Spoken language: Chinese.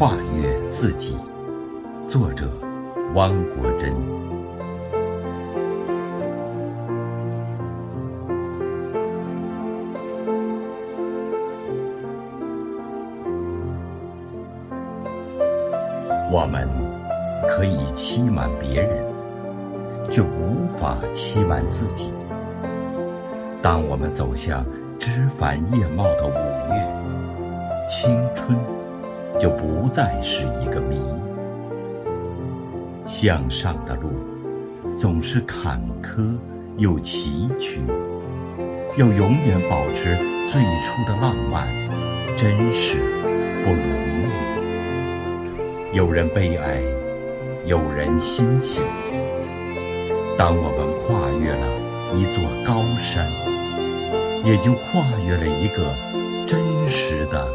跨越自己，作者汪国真。我们可以欺瞒别人，却无法欺瞒自己。当我们走向枝繁叶茂的五月，清就不再是一个谜。向上的路总是坎坷又崎岖，要永远保持最初的浪漫、真实，不容易。有人悲哀，有人欣喜。当我们跨越了一座高山，也就跨越了一个真实的。